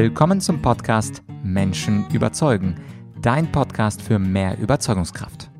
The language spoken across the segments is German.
Willkommen zum Podcast Menschen überzeugen, dein Podcast für mehr Überzeugungskraft.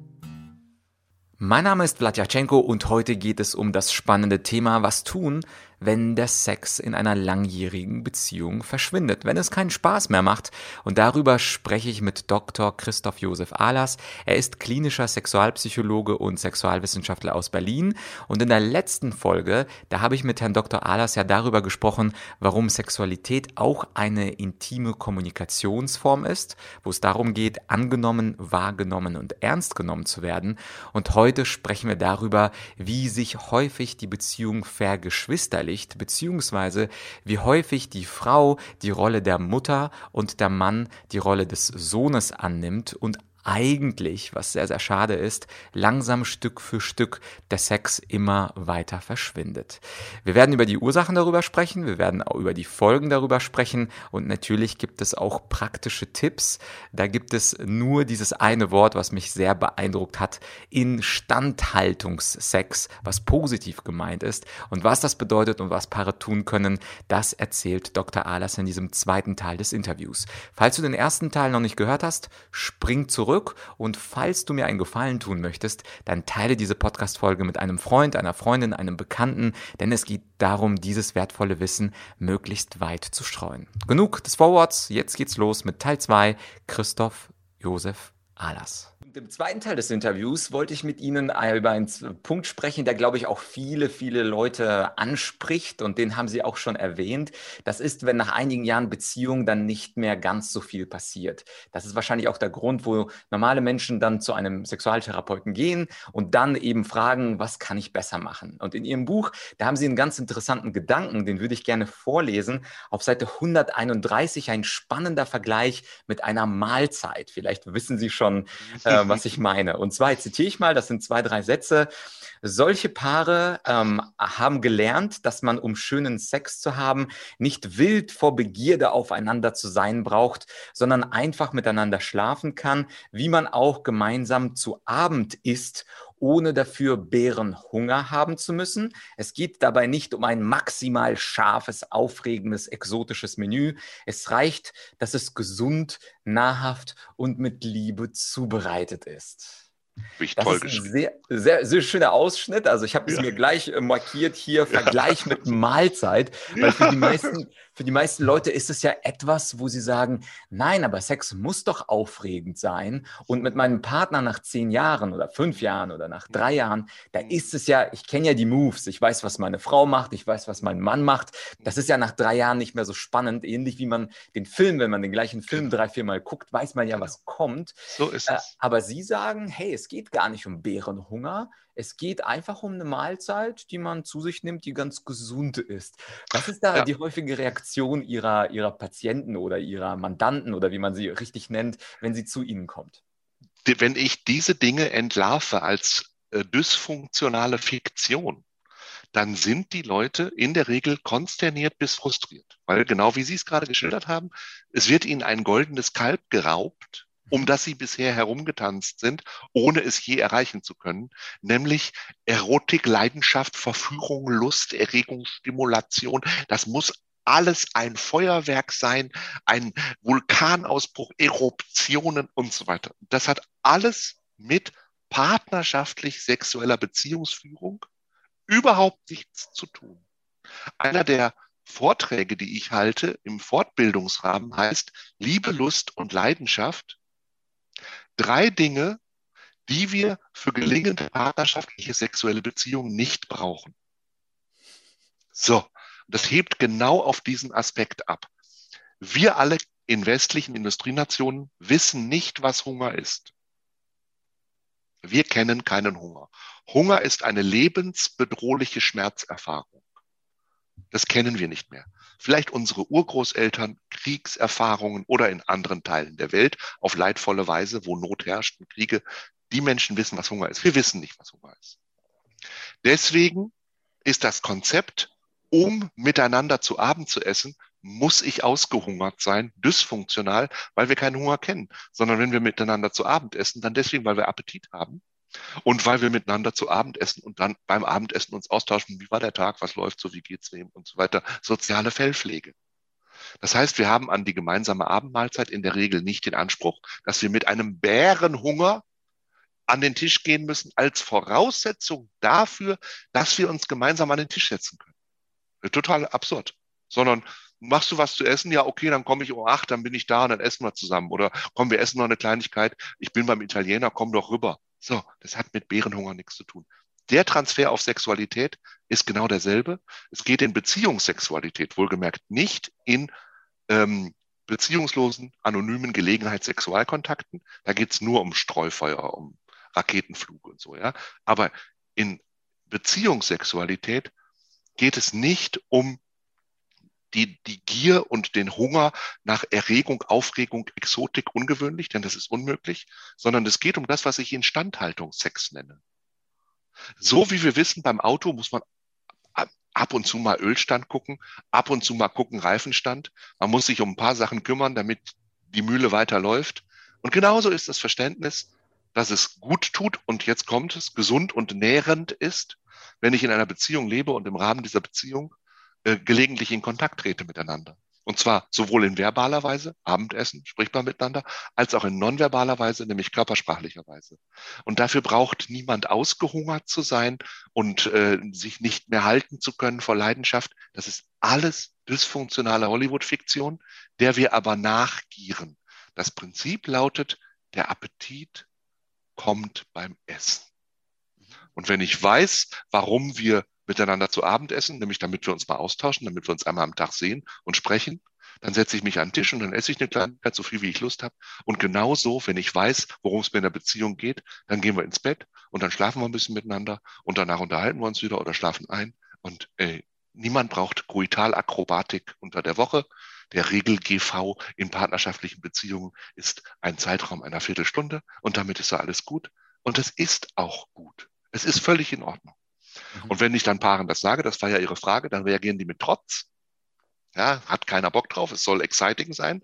Mein Name ist Vladyachenko und heute geht es um das spannende Thema Was tun, wenn der Sex in einer langjährigen Beziehung verschwindet, wenn es keinen Spaß mehr macht. Und darüber spreche ich mit Dr. Christoph Josef Ahlers. Er ist klinischer Sexualpsychologe und Sexualwissenschaftler aus Berlin. Und in der letzten Folge, da habe ich mit Herrn Dr. Ahlers ja darüber gesprochen, warum Sexualität auch eine intime Kommunikationsform ist, wo es darum geht, angenommen, wahrgenommen und ernst genommen zu werden. Und heute sprechen wir darüber, wie sich häufig die Beziehung vergeschwisterlicht verinnerlicht, beziehungsweise wie häufig die Frau die Rolle der Mutter und der Mann die Rolle des Sohnes annimmt und eigentlich, was sehr, sehr schade ist, langsam Stück für Stück der Sex immer weiter verschwindet. Wir werden über die Ursachen darüber sprechen, wir werden auch über die Folgen darüber sprechen und natürlich gibt es auch praktische Tipps. Da gibt es nur dieses eine Wort, was mich sehr beeindruckt hat, Instandhaltungssex, was positiv gemeint ist und was das bedeutet und was Paare tun können, das erzählt Dr. Ahlers in diesem zweiten Teil des Interviews. Falls du den ersten Teil noch nicht gehört hast, spring zurück zurück und falls du mir einen Gefallen tun möchtest, dann teile diese Podcast-Folge mit einem Freund, einer Freundin, einem Bekannten, denn es geht darum, dieses wertvolle Wissen möglichst weit zu streuen. Genug des Forwards, jetzt geht's los mit Teil 2, Christoph Josef Ahlers. Im zweiten Teil des Interviews wollte ich mit Ihnen über einen Punkt sprechen, der, glaube ich, auch viele, viele Leute anspricht und den haben Sie auch schon erwähnt. Das ist, wenn nach einigen Jahren Beziehung dann nicht mehr ganz so viel passiert. Das ist wahrscheinlich auch der Grund, wo normale Menschen dann zu einem Sexualtherapeuten gehen und dann eben fragen, was kann ich besser machen? Und in Ihrem Buch, da haben Sie einen ganz interessanten Gedanken, den würde ich gerne vorlesen. Auf Seite 131 ein spannender Vergleich mit einer Mahlzeit. Vielleicht wissen Sie schon, äh, was ich meine. Und zwar zitiere ich mal, das sind zwei, drei Sätze. Solche Paare ähm, haben gelernt, dass man, um schönen Sex zu haben, nicht wild vor Begierde aufeinander zu sein braucht, sondern einfach miteinander schlafen kann, wie man auch gemeinsam zu Abend isst, ohne dafür Bärenhunger haben zu müssen. Es geht dabei nicht um ein maximal scharfes, aufregendes, exotisches Menü. Es reicht, dass es gesund, nahrhaft und mit Liebe zubereitet ist. Ich das ist ein sehr, sehr, sehr schöner Ausschnitt. Also ich habe es ja. mir gleich äh, markiert hier, Vergleich ja. mit Mahlzeit. Weil für die, meisten, für die meisten Leute ist es ja etwas, wo sie sagen, nein, aber Sex muss doch aufregend sein. Und mit meinem Partner nach zehn Jahren oder fünf Jahren oder nach drei Jahren, da mhm. ist es ja, ich kenne ja die Moves. Ich weiß, was meine Frau macht, ich weiß, was mein Mann macht. Das ist ja nach drei Jahren nicht mehr so spannend. Ähnlich wie man den Film, wenn man den gleichen Film genau. drei, vier Mal guckt, weiß man ja, was kommt. So ist äh, es. aber Sie sagen, hey, es geht gar nicht um Bärenhunger. Es geht einfach um eine Mahlzeit, die man zu sich nimmt, die ganz gesund ist. Was ist da ja. die häufige Reaktion Ihrer, Ihrer Patienten oder Ihrer Mandanten oder wie man sie richtig nennt, wenn sie zu Ihnen kommt? Wenn ich diese Dinge entlarve als äh, dysfunktionale Fiktion, dann sind die Leute in der Regel konsterniert bis frustriert. Weil genau wie Sie es gerade geschildert haben, es wird ihnen ein goldenes Kalb geraubt um das sie bisher herumgetanzt sind, ohne es je erreichen zu können, nämlich Erotik, Leidenschaft, Verführung, Lust, Erregung, Stimulation. Das muss alles ein Feuerwerk sein, ein Vulkanausbruch, Eruptionen und so weiter. Das hat alles mit partnerschaftlich sexueller Beziehungsführung überhaupt nichts zu tun. Einer der Vorträge, die ich halte im Fortbildungsrahmen heißt Liebe, Lust und Leidenschaft drei Dinge, die wir für gelingende partnerschaftliche sexuelle Beziehungen nicht brauchen. So, das hebt genau auf diesen Aspekt ab. Wir alle in westlichen Industrienationen wissen nicht, was Hunger ist. Wir kennen keinen Hunger. Hunger ist eine lebensbedrohliche Schmerzerfahrung. Das kennen wir nicht mehr. Vielleicht unsere Urgroßeltern Kriegserfahrungen oder in anderen Teilen der Welt auf leidvolle Weise, wo Not herrscht und Kriege. Die Menschen wissen, was Hunger ist. Wir wissen nicht, was Hunger ist. Deswegen ist das Konzept, um miteinander zu Abend zu essen, muss ich ausgehungert sein, dysfunktional, weil wir keinen Hunger kennen, sondern wenn wir miteinander zu Abend essen, dann deswegen, weil wir Appetit haben und weil wir miteinander zu Abend essen und dann beim Abendessen uns austauschen, wie war der Tag, was läuft so, wie geht's wem und so weiter. Soziale Fellpflege. Das heißt, wir haben an die gemeinsame Abendmahlzeit in der Regel nicht den Anspruch, dass wir mit einem Bärenhunger an den Tisch gehen müssen als Voraussetzung dafür, dass wir uns gemeinsam an den Tisch setzen können. Total absurd. Sondern machst du was zu essen? Ja, okay, dann komme ich um acht, dann bin ich da und dann essen wir zusammen. Oder komm, wir essen noch eine Kleinigkeit. Ich bin beim Italiener, komm doch rüber. So, das hat mit Bärenhunger nichts zu tun. Der Transfer auf Sexualität ist genau derselbe. Es geht in Beziehungssexualität, wohlgemerkt nicht in ähm, beziehungslosen, anonymen Gelegenheitssexualkontakten. Da geht's nur um Streufeuer, um Raketenflug und so, ja. Aber in Beziehungssexualität geht es nicht um die, die Gier und den Hunger nach Erregung, Aufregung, Exotik, ungewöhnlich, denn das ist unmöglich, sondern es geht um das, was ich Instandhaltungssex nenne. So wie wir wissen, beim Auto muss man ab und zu mal Ölstand gucken, ab und zu mal gucken Reifenstand. Man muss sich um ein paar Sachen kümmern, damit die Mühle weiterläuft. Und genauso ist das Verständnis, dass es gut tut und jetzt kommt es, gesund und nährend ist, wenn ich in einer Beziehung lebe und im Rahmen dieser Beziehung äh, gelegentlich in Kontakt trete miteinander. Und zwar sowohl in verbaler Weise, Abendessen, spricht man miteinander, als auch in nonverbaler Weise, nämlich körpersprachlicher Weise. Und dafür braucht niemand ausgehungert zu sein und äh, sich nicht mehr halten zu können vor Leidenschaft. Das ist alles dysfunktionale Hollywood-Fiktion, der wir aber nachgieren. Das Prinzip lautet, der Appetit kommt beim Essen. Und wenn ich weiß, warum wir miteinander zu Abend essen, nämlich damit wir uns mal austauschen, damit wir uns einmal am Tag sehen und sprechen. Dann setze ich mich an den Tisch und dann esse ich eine Kleinigkeit, so viel wie ich Lust habe. Und genauso, wenn ich weiß, worum es mir in der Beziehung geht, dann gehen wir ins Bett und dann schlafen wir ein bisschen miteinander und danach unterhalten wir uns wieder oder schlafen ein. Und ey, niemand braucht Koitalakrobatik unter der Woche. Der Regel-GV in partnerschaftlichen Beziehungen ist ein Zeitraum einer Viertelstunde und damit ist ja alles gut. Und es ist auch gut. Es ist völlig in Ordnung. Mhm. Und wenn ich dann Paaren das sage, das war ja ihre Frage, dann reagieren die mit Trotz. Ja, hat keiner Bock drauf, es soll exciting sein.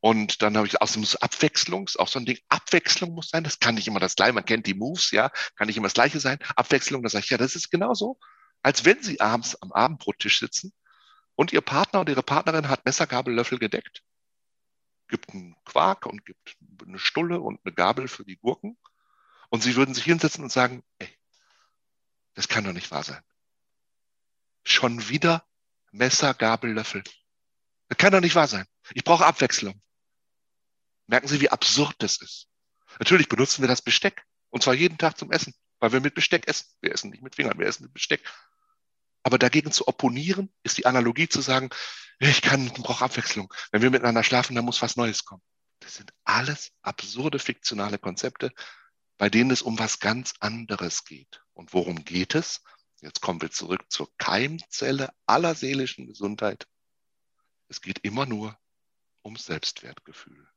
Und dann habe ich außerdem muss Abwechslung, auch so ein Ding. Abwechslung muss sein. Das kann nicht immer das gleiche. Man kennt die Moves, ja, kann nicht immer das gleiche sein. Abwechslung, da sage ich, ja, das ist genauso, als wenn Sie abends am Abendbrottisch sitzen und Ihr Partner und Ihre Partnerin hat Messer, Gabel, Löffel gedeckt, gibt einen Quark und gibt eine Stulle und eine Gabel für die Gurken. Und Sie würden sich hinsetzen und sagen, ey, das kann doch nicht wahr sein. Schon wieder Messer, Gabel, Löffel. Das kann doch nicht wahr sein. Ich brauche Abwechslung. Merken Sie, wie absurd das ist. Natürlich benutzen wir das Besteck. Und zwar jeden Tag zum Essen, weil wir mit Besteck essen. Wir essen nicht mit Fingern, wir essen mit Besteck. Aber dagegen zu opponieren, ist die Analogie zu sagen, ich kann, brauche Abwechslung. Wenn wir miteinander schlafen, dann muss was Neues kommen. Das sind alles absurde fiktionale Konzepte, bei denen es um was ganz anderes geht. Und worum geht es? Jetzt kommen wir zurück zur Keimzelle aller seelischen Gesundheit. Es geht immer nur um Selbstwertgefühl.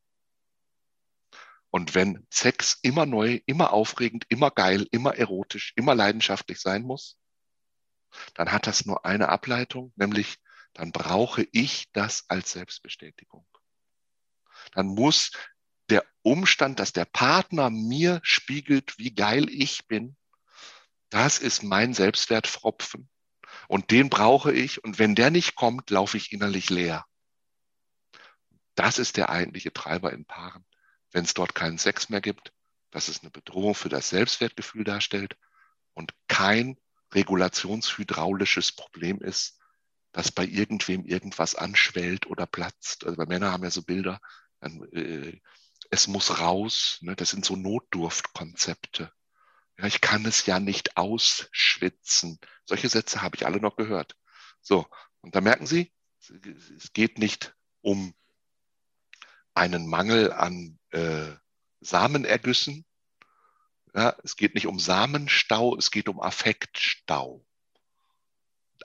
Und wenn Sex immer neu, immer aufregend, immer geil, immer erotisch, immer leidenschaftlich sein muss, dann hat das nur eine Ableitung, nämlich dann brauche ich das als Selbstbestätigung. Dann muss der Umstand, dass der Partner mir spiegelt, wie geil ich bin, das ist mein Selbstwertfropfen. Und den brauche ich. Und wenn der nicht kommt, laufe ich innerlich leer. Das ist der eigentliche Treiber in Paaren. Wenn es dort keinen Sex mehr gibt, dass es eine Bedrohung für das Selbstwertgefühl darstellt und kein regulationshydraulisches Problem ist, dass bei irgendwem irgendwas anschwellt oder platzt. Also bei Männern haben ja so Bilder, dann, äh, es muss raus. Ne? Das sind so Notdurftkonzepte. Ja, ich kann es ja nicht ausschwitzen. Solche Sätze habe ich alle noch gehört. So, und da merken Sie, es geht nicht um einen Mangel an äh, Samenergüssen. Ja, es geht nicht um Samenstau, es geht um Affektstau.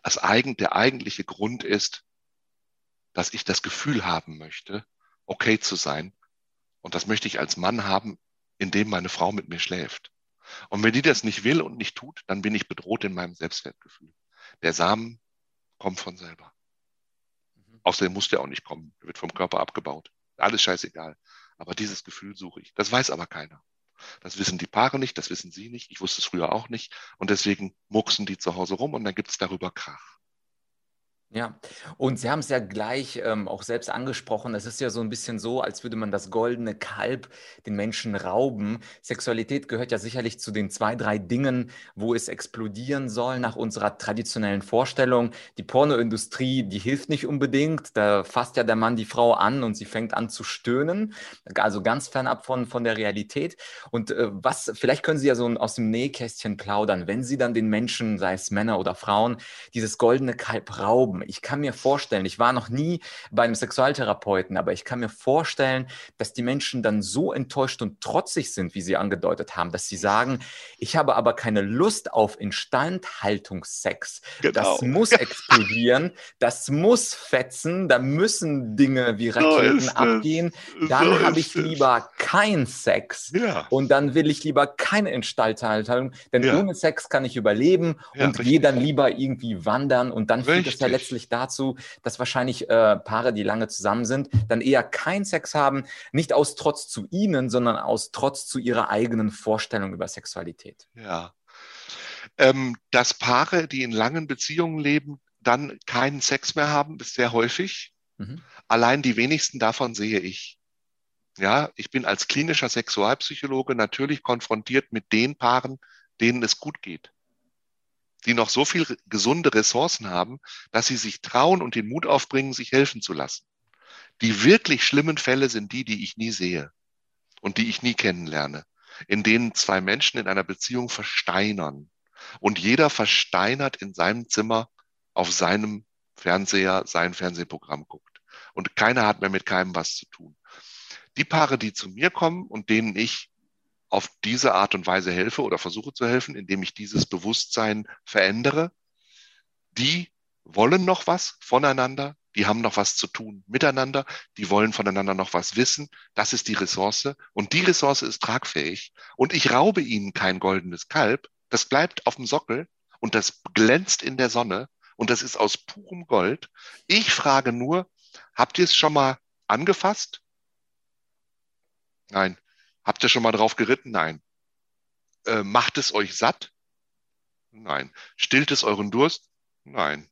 Das eigen, der eigentliche Grund ist, dass ich das Gefühl haben möchte, okay zu sein. Und das möchte ich als Mann haben, indem meine Frau mit mir schläft. Und wenn die das nicht will und nicht tut, dann bin ich bedroht in meinem Selbstwertgefühl. Der Samen kommt von selber. Mhm. Außerdem muss der auch nicht kommen. Der wird vom Körper abgebaut. Alles scheißegal. Aber dieses Gefühl suche ich. Das weiß aber keiner. Das wissen die Paare nicht, das wissen sie nicht. Ich wusste es früher auch nicht. Und deswegen mucksen die zu Hause rum und dann gibt es darüber Krach. Ja, und Sie haben es ja gleich ähm, auch selbst angesprochen. Es ist ja so ein bisschen so, als würde man das goldene Kalb den Menschen rauben. Sexualität gehört ja sicherlich zu den zwei, drei Dingen, wo es explodieren soll nach unserer traditionellen Vorstellung. Die Pornoindustrie, die hilft nicht unbedingt. Da fasst ja der Mann die Frau an und sie fängt an zu stöhnen. Also ganz fernab von, von der Realität. Und äh, was, vielleicht können Sie ja so aus dem Nähkästchen plaudern, wenn Sie dann den Menschen, sei es Männer oder Frauen, dieses goldene Kalb rauben ich kann mir vorstellen, ich war noch nie bei einem Sexualtherapeuten, aber ich kann mir vorstellen, dass die Menschen dann so enttäuscht und trotzig sind, wie Sie angedeutet haben, dass sie sagen, ich habe aber keine Lust auf Instandhaltungssex. Genau. Das muss explodieren, das muss fetzen, da müssen Dinge wie Raketen so abgehen. Dann so habe ich lieber keinen Sex ja. und dann will ich lieber keine Instandhaltung, denn ja. ohne Sex kann ich überleben ja, und gehe dann lieber irgendwie wandern und dann führt es ja letztlich letztlich dazu, dass wahrscheinlich äh, Paare, die lange zusammen sind, dann eher keinen Sex haben, nicht aus Trotz zu ihnen, sondern aus Trotz zu ihrer eigenen Vorstellung über Sexualität. Ja. Ähm, dass Paare, die in langen Beziehungen leben, dann keinen Sex mehr haben, ist sehr häufig. Mhm. Allein die wenigsten davon sehe ich. Ja, ich bin als klinischer Sexualpsychologe natürlich konfrontiert mit den Paaren, denen es gut geht die noch so viel gesunde Ressourcen haben, dass sie sich trauen und den Mut aufbringen, sich helfen zu lassen. Die wirklich schlimmen Fälle sind die, die ich nie sehe und die ich nie kennenlerne, in denen zwei Menschen in einer Beziehung versteinern und jeder versteinert in seinem Zimmer auf seinem Fernseher sein Fernsehprogramm guckt und keiner hat mehr mit keinem was zu tun. Die Paare, die zu mir kommen und denen ich auf diese Art und Weise helfe oder versuche zu helfen, indem ich dieses Bewusstsein verändere, die wollen noch was voneinander, die haben noch was zu tun miteinander, die wollen voneinander noch was wissen. Das ist die Ressource und die Ressource ist tragfähig und ich raube ihnen kein goldenes Kalb, das bleibt auf dem Sockel und das glänzt in der Sonne und das ist aus purem Gold. Ich frage nur, habt ihr es schon mal angefasst? Nein. Habt ihr schon mal drauf geritten? Nein. Äh, macht es euch satt? Nein. Stillt es euren Durst? Nein.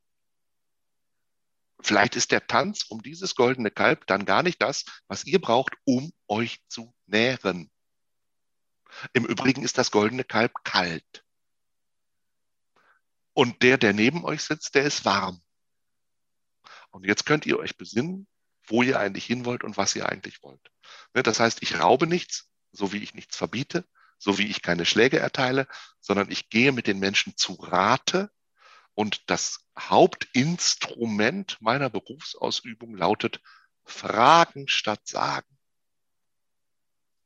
Vielleicht ist der Tanz um dieses goldene Kalb dann gar nicht das, was ihr braucht, um euch zu nähren. Im Übrigen ist das goldene Kalb kalt. Und der, der neben euch sitzt, der ist warm. Und jetzt könnt ihr euch besinnen, wo ihr eigentlich hin wollt und was ihr eigentlich wollt. Ne, das heißt, ich raube nichts, so wie ich nichts verbiete, so wie ich keine Schläge erteile, sondern ich gehe mit den Menschen zu Rate und das Hauptinstrument meiner Berufsausübung lautet Fragen statt Sagen.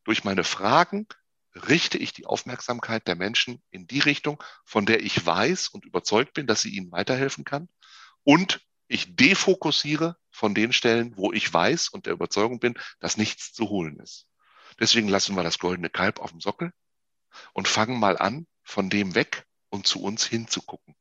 Durch meine Fragen richte ich die Aufmerksamkeit der Menschen in die Richtung, von der ich weiß und überzeugt bin, dass sie ihnen weiterhelfen kann. Und ich defokussiere von den Stellen, wo ich weiß und der Überzeugung bin, dass nichts zu holen ist. Deswegen lassen wir das goldene Kalb auf dem Sockel und fangen mal an, von dem weg und zu uns hinzugucken.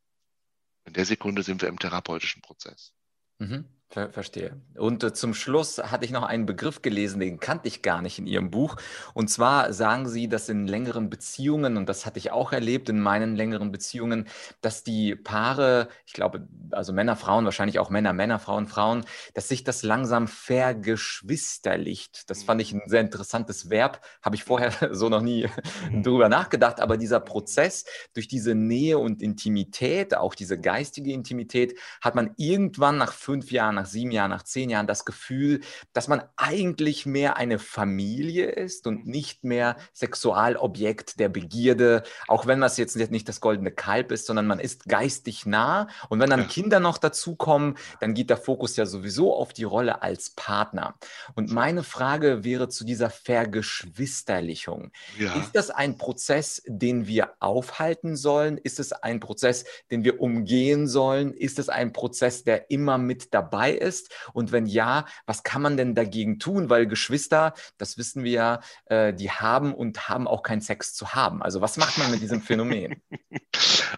In der Sekunde sind wir im therapeutischen Prozess. Mhm. Ver verstehe. Und äh, zum Schluss hatte ich noch einen Begriff gelesen, den kannte ich gar nicht in Ihrem Buch. Und zwar sagen Sie, dass in längeren Beziehungen, und das hatte ich auch erlebt in meinen längeren Beziehungen, dass die Paare, ich glaube, also Männer, Frauen, wahrscheinlich auch Männer, Männer, Frauen, Frauen, dass sich das langsam vergeschwisterlicht. Das fand ich ein sehr interessantes Verb, habe ich vorher so noch nie mhm. drüber nachgedacht. Aber dieser Prozess durch diese Nähe und Intimität, auch diese geistige Intimität, hat man irgendwann nach fünf Jahren nach sieben Jahren, nach zehn Jahren das Gefühl, dass man eigentlich mehr eine Familie ist und nicht mehr Sexualobjekt der Begierde, auch wenn das jetzt nicht das goldene Kalb ist, sondern man ist geistig nah. Und wenn dann ja. Kinder noch dazukommen, dann geht der Fokus ja sowieso auf die Rolle als Partner. Und meine Frage wäre zu dieser Vergeschwisterlichung. Ja. Ist das ein Prozess, den wir aufhalten sollen? Ist es ein Prozess, den wir umgehen sollen? Ist es ein Prozess, der immer mit dabei dabei ist? Und wenn ja, was kann man denn dagegen tun? Weil Geschwister, das wissen wir ja, äh, die haben und haben auch keinen Sex zu haben. Also was macht man mit diesem Phänomen?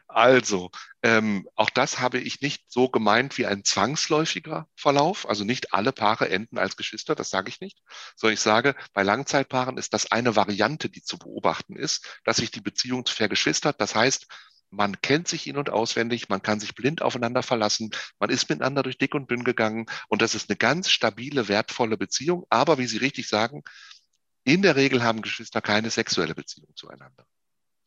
Also, ähm, auch das habe ich nicht so gemeint wie ein zwangsläufiger Verlauf. Also nicht alle Paare enden als Geschwister, das sage ich nicht. Sondern ich sage, bei Langzeitpaaren ist das eine Variante, die zu beobachten ist, dass sich die Beziehung vergeschwistert. Das heißt, man kennt sich in- und auswendig, man kann sich blind aufeinander verlassen, man ist miteinander durch dick und dünn gegangen und das ist eine ganz stabile, wertvolle Beziehung. Aber wie Sie richtig sagen, in der Regel haben Geschwister keine sexuelle Beziehung zueinander.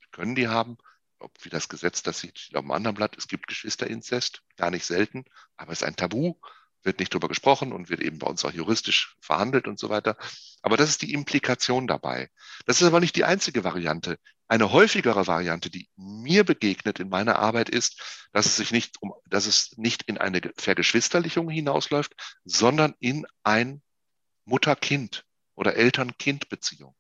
Sie können die haben, ob wie das Gesetz das sieht auf dem anderen Blatt, es gibt Geschwisterinzest, gar nicht selten, aber es ist ein Tabu wird nicht drüber gesprochen und wird eben bei uns auch juristisch verhandelt und so weiter. Aber das ist die Implikation dabei. Das ist aber nicht die einzige Variante. Eine häufigere Variante, die mir begegnet in meiner Arbeit ist, dass es sich nicht um, dass es nicht in eine Vergeschwisterlichung hinausläuft, sondern in ein Mutter-Kind oder Eltern-Kind-Beziehung.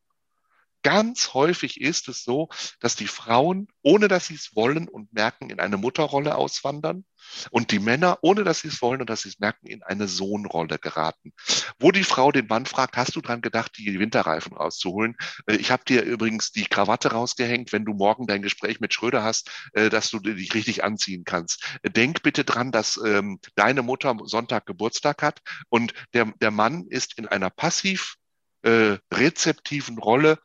Ganz häufig ist es so, dass die Frauen, ohne dass sie es wollen und merken, in eine Mutterrolle auswandern und die Männer, ohne dass sie es wollen und dass sie es merken, in eine Sohnrolle geraten. Wo die Frau den Mann fragt, hast du dran gedacht, die Winterreifen rauszuholen? Äh, ich habe dir übrigens die Krawatte rausgehängt, wenn du morgen dein Gespräch mit Schröder hast, äh, dass du dich richtig anziehen kannst. Denk bitte dran, dass ähm, deine Mutter Sonntag Geburtstag hat und der, der Mann ist in einer passiv äh, rezeptiven Rolle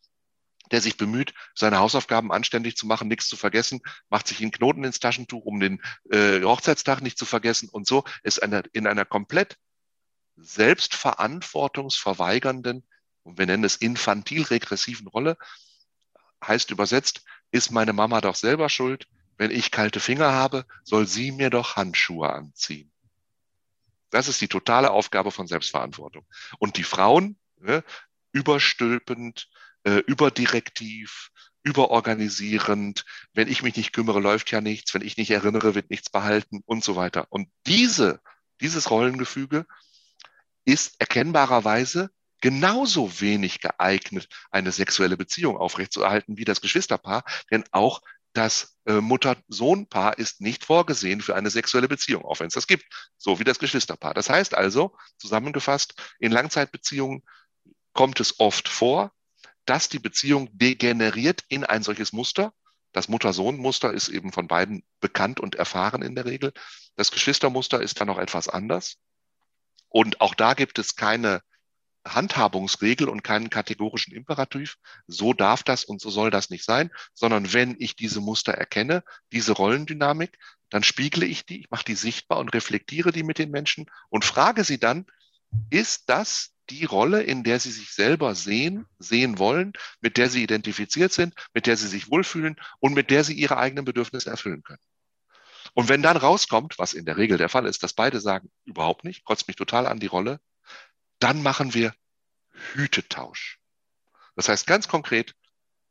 der sich bemüht, seine Hausaufgaben anständig zu machen, nichts zu vergessen, macht sich einen Knoten ins Taschentuch, um den äh, Hochzeitstag nicht zu vergessen und so ist eine, in einer komplett selbstverantwortungsverweigernden, und wir nennen es infantil-regressiven Rolle, heißt übersetzt, ist meine Mama doch selber schuld, wenn ich kalte Finger habe, soll sie mir doch Handschuhe anziehen. Das ist die totale Aufgabe von Selbstverantwortung. Und die Frauen, ne, überstülpend, äh, überdirektiv, überorganisierend. Wenn ich mich nicht kümmere, läuft ja nichts. Wenn ich nicht erinnere, wird nichts behalten und so weiter. Und diese, dieses Rollengefüge ist erkennbarerweise genauso wenig geeignet, eine sexuelle Beziehung aufrechtzuerhalten wie das Geschwisterpaar, denn auch das äh, Mutter-Sohn-Paar ist nicht vorgesehen für eine sexuelle Beziehung, auch wenn es das gibt, so wie das Geschwisterpaar. Das heißt also, zusammengefasst, in Langzeitbeziehungen kommt es oft vor, dass die Beziehung degeneriert in ein solches Muster. Das Mutter-Sohn-Muster ist eben von beiden bekannt und erfahren in der Regel. Das Geschwistermuster ist dann noch etwas anders. Und auch da gibt es keine Handhabungsregel und keinen kategorischen Imperativ. So darf das und so soll das nicht sein, sondern wenn ich diese Muster erkenne, diese Rollendynamik, dann spiegle ich die, ich mache die sichtbar und reflektiere die mit den Menschen und frage sie dann, ist das die Rolle, in der sie sich selber sehen, sehen wollen, mit der sie identifiziert sind, mit der sie sich wohlfühlen und mit der sie ihre eigenen Bedürfnisse erfüllen können. Und wenn dann rauskommt, was in der Regel der Fall ist, dass beide sagen, überhaupt nicht, kotzt mich total an die Rolle, dann machen wir Hütetausch. Das heißt ganz konkret,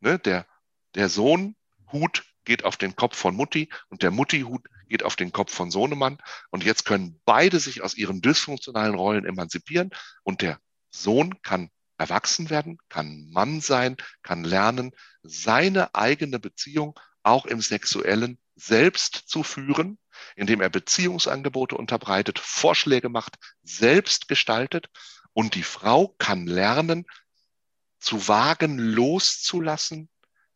ne, der, der Sohn Hut geht auf den Kopf von Mutti und der Mutti-Hut geht auf den Kopf von Sohnemann. Und jetzt können beide sich aus ihren dysfunktionalen Rollen emanzipieren und der Sohn kann erwachsen werden, kann Mann sein, kann lernen, seine eigene Beziehung auch im sexuellen selbst zu führen, indem er Beziehungsangebote unterbreitet, Vorschläge macht, selbst gestaltet. Und die Frau kann lernen, zu wagen, loszulassen,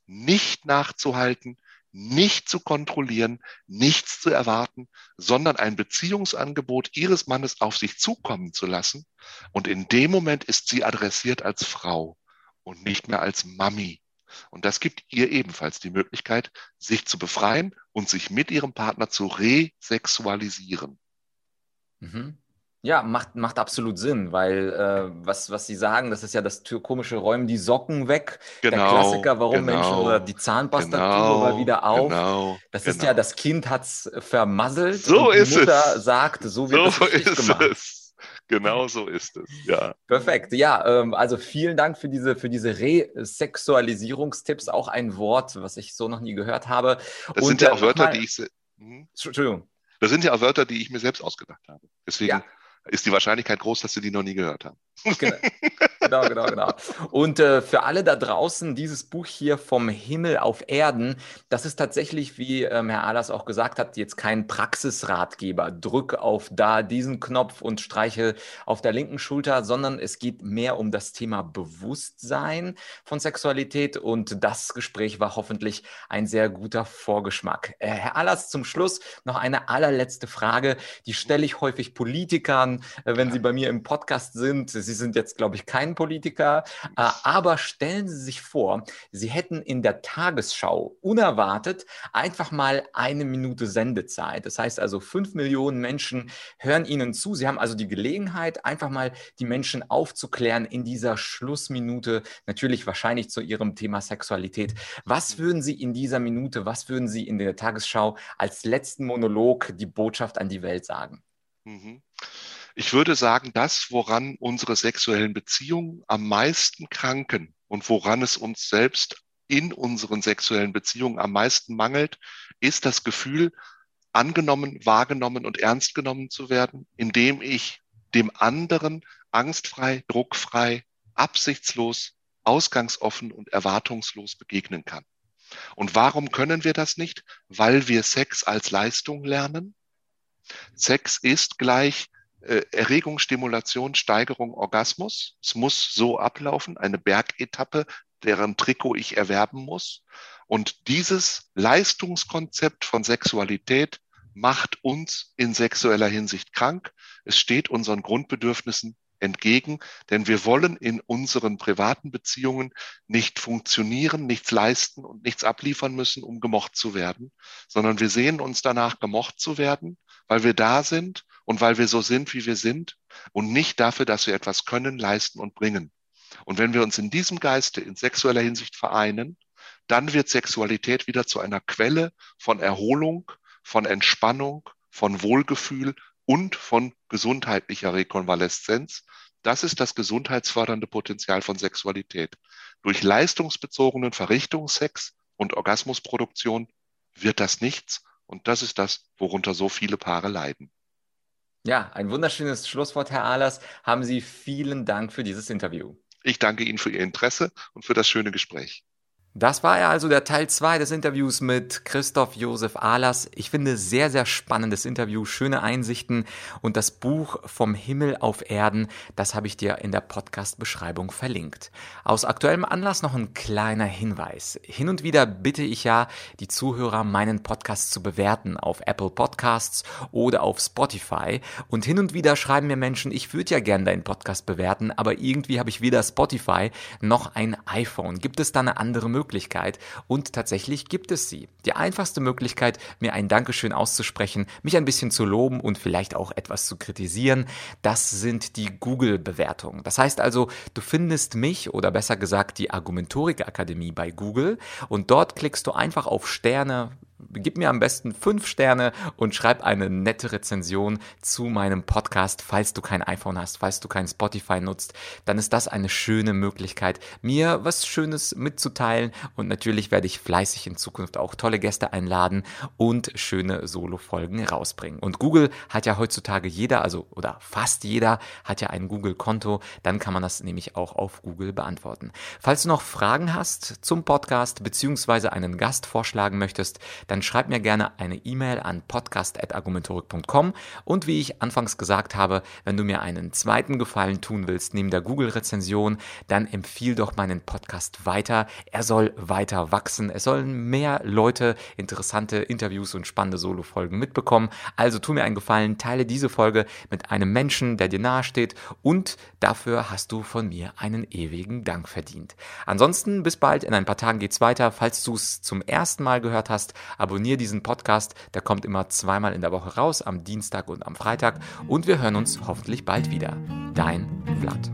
nicht nachzuhalten, nicht zu kontrollieren, nichts zu erwarten, sondern ein Beziehungsangebot ihres Mannes auf sich zukommen zu lassen. Und in dem Moment ist sie adressiert als Frau und nicht mehr als Mami. Und das gibt ihr ebenfalls die Möglichkeit, sich zu befreien und sich mit ihrem Partner zu resexualisieren. Mhm. Ja, macht, macht absolut Sinn, weil äh, was, was Sie sagen, das ist ja das komische Räumen die Socken weg. Genau, der Klassiker, warum genau, Menschen oder die Zahnpasta genau, mal wieder auf. Genau, das genau. ist ja, das Kind hat's vermasselt. So ist die Mutter es. sagt, so wird so richtig ist gemacht. es. Genau so ist es, ja. Perfekt. Ja, ähm, also vielen Dank für diese, für diese Resexualisierungstipps. Auch ein Wort, was ich so noch nie gehört habe. Das Und, sind ja auch Wörter, nochmal- die ich, Mhm. Entschuldigung. das sind ja auch Wörter, die ich mir selbst ausgedacht habe. Deswegen Ja. Ist die Wahrscheinlichkeit groß, dass Sie die noch nie gehört haben. Genau, genau, genau. genau. Und äh, für alle da draußen, dieses Buch hier vom Himmel auf Erden, das ist tatsächlich, wie ähm, Herr Ahlers auch gesagt hat, jetzt kein Praxisratgeber. Drück auf da diesen Knopf und streiche auf der linken Schulter, sondern es geht mehr um das Thema Bewusstsein von Sexualität. Und das Gespräch war hoffentlich ein sehr guter Vorgeschmack. Äh, Herr Ahlers, zum Schluss noch eine allerletzte Frage. Die stelle ich häufig Politikern, äh, wenn sie bei mir im Podcast sind. Sie sind jetzt, glaube ich, kein Spitzenpolitiker. Äh, aber stellen Sie sich vor, Sie hätten in der Tagesschau unerwartet einfach mal eine Minute Sendezeit. Das heißt also, fünf Millionen Menschen hören Ihnen zu. Sie haben also die Gelegenheit, einfach mal die Menschen aufzuklären in dieser Schlussminute, natürlich wahrscheinlich zu Ihrem Thema Sexualität. Was würden Sie in dieser Minute, was würden Sie in der Tagesschau als letzten Monolog die Botschaft an die Welt sagen? Mhm. Ich würde sagen, das, woran unsere sexuellen Beziehungen am meisten kranken und woran es uns selbst in unseren sexuellen Beziehungen am meisten mangelt, ist das Gefühl, angenommen, wahrgenommen und ernst genommen zu werden, indem ich dem anderen angstfrei, druckfrei, absichtslos, ausgangsoffen und erwartungslos begegnen kann. Und warum können wir das nicht? Weil wir Sex als Leistung lernen. Sex ist gleich Erregung, Stimulation, Steigerung, Orgasmus. Es muss so ablaufen, eine Bergetappe, deren Trikot ich erwerben muss. Und dieses Leistungskonzept von Sexualität macht uns in sexueller Hinsicht krank. Es steht unseren Grundbedürfnissen entgegen, denn wir wollen in unseren privaten Beziehungen nicht funktionieren, nichts leisten und nichts abliefern müssen, um gemocht zu werden, sondern wir sehen uns danach, gemocht zu werden, weil wir da sind und weil wir so sind, wie wir sind und nicht dafür, dass wir etwas können, leisten und bringen. Und wenn wir uns in diesem Geiste in sexueller Hinsicht vereinen, dann wird Sexualität wieder zu einer Quelle von Erholung, von Entspannung, von Wohlgefühl und von gesundheitlicher Rekonvaleszenz. Das ist das gesundheitsfördernde Potenzial von Sexualität. Durch leistungsbezogenen Verrichtungssex und Orgasmusproduktion wird das nichts. Und das ist das, worunter so viele Paare leiden. Ja, ein wunderschönes Schlusswort, Herr Ahlers. Haben Sie vielen Dank für dieses Interview. Ich danke Ihnen für Ihr Interesse und für das schöne Gespräch. Das war ja also der Teil 2 des Interviews mit Christoph Josef Ahlers. Ich finde sehr, sehr spannendes Interview, schöne Einsichten und das Buch Vom Himmel auf Erden, das habe ich dir in der Podcast-Beschreibung verlinkt. Aus aktuellem Anlass noch ein kleiner Hinweis. Hin und wieder bitte ich ja die Zuhörer, meinen Podcast zu bewerten auf Apple Podcasts oder auf Spotify. Und hin und wieder schreiben mir Menschen, ich würde ja gerne deinen Podcast bewerten, aber irgendwie habe ich weder Spotify noch ein iPhone. Gibt es da eine andere Möglichkeit? Möglichkeit und tatsächlich gibt es sie. Die einfachste Möglichkeit, mir ein Dankeschön auszusprechen, mich ein bisschen zu loben und vielleicht auch etwas zu kritisieren, das sind die Google-Bewertungen. Das heißt also, du findest mich oder besser gesagt die Argumentorik Akademie bei Google und dort klickst du einfach auf Sterne, gib mir am besten fünf Sterne und schreib eine nette Rezension zu meinem Podcast. Falls du kein iPhone hast, falls du kein Spotify nutzt, dann ist das eine schöne Möglichkeit, mir was Schönes mitzuteilen. Und natürlich werde ich fleißig in Zukunft auch tolle Gäste einladen und schöne Solo-Folgen rausbringen. Und Google hat ja heutzutage jeder, also oder fast jeder hat ja ein Google-Konto. Dann kann man das nämlich auch auf Google beantworten. Falls du noch Fragen hast zum Podcast beziehungsweise einen Gast vorschlagen möchtest, dann schreib mir gerne eine E-Mail an podcast.argumentorik.com und wie ich anfangs gesagt habe, wenn du mir einen zweiten Gefallen tun willst neben der Google-Rezension, dann empfiehl doch meinen Podcast weiter. Er soll weiter wachsen. Es sollen mehr Leute interessante Interviews und spannende Solo-Folgen mitbekommen. Also tu mir einen Gefallen, teile diese Folge mit einem Menschen, der dir nahesteht und dafür hast du von mir einen ewigen Dank verdient. Ansonsten bis bald, in ein paar Tagen geht's weiter. Falls du es zum ersten Mal gehört hast, Abonniere diesen Podcast, der kommt immer zweimal in der Woche raus, am Dienstag und am Freitag. Und wir hören uns hoffentlich bald wieder. Dein Vlad.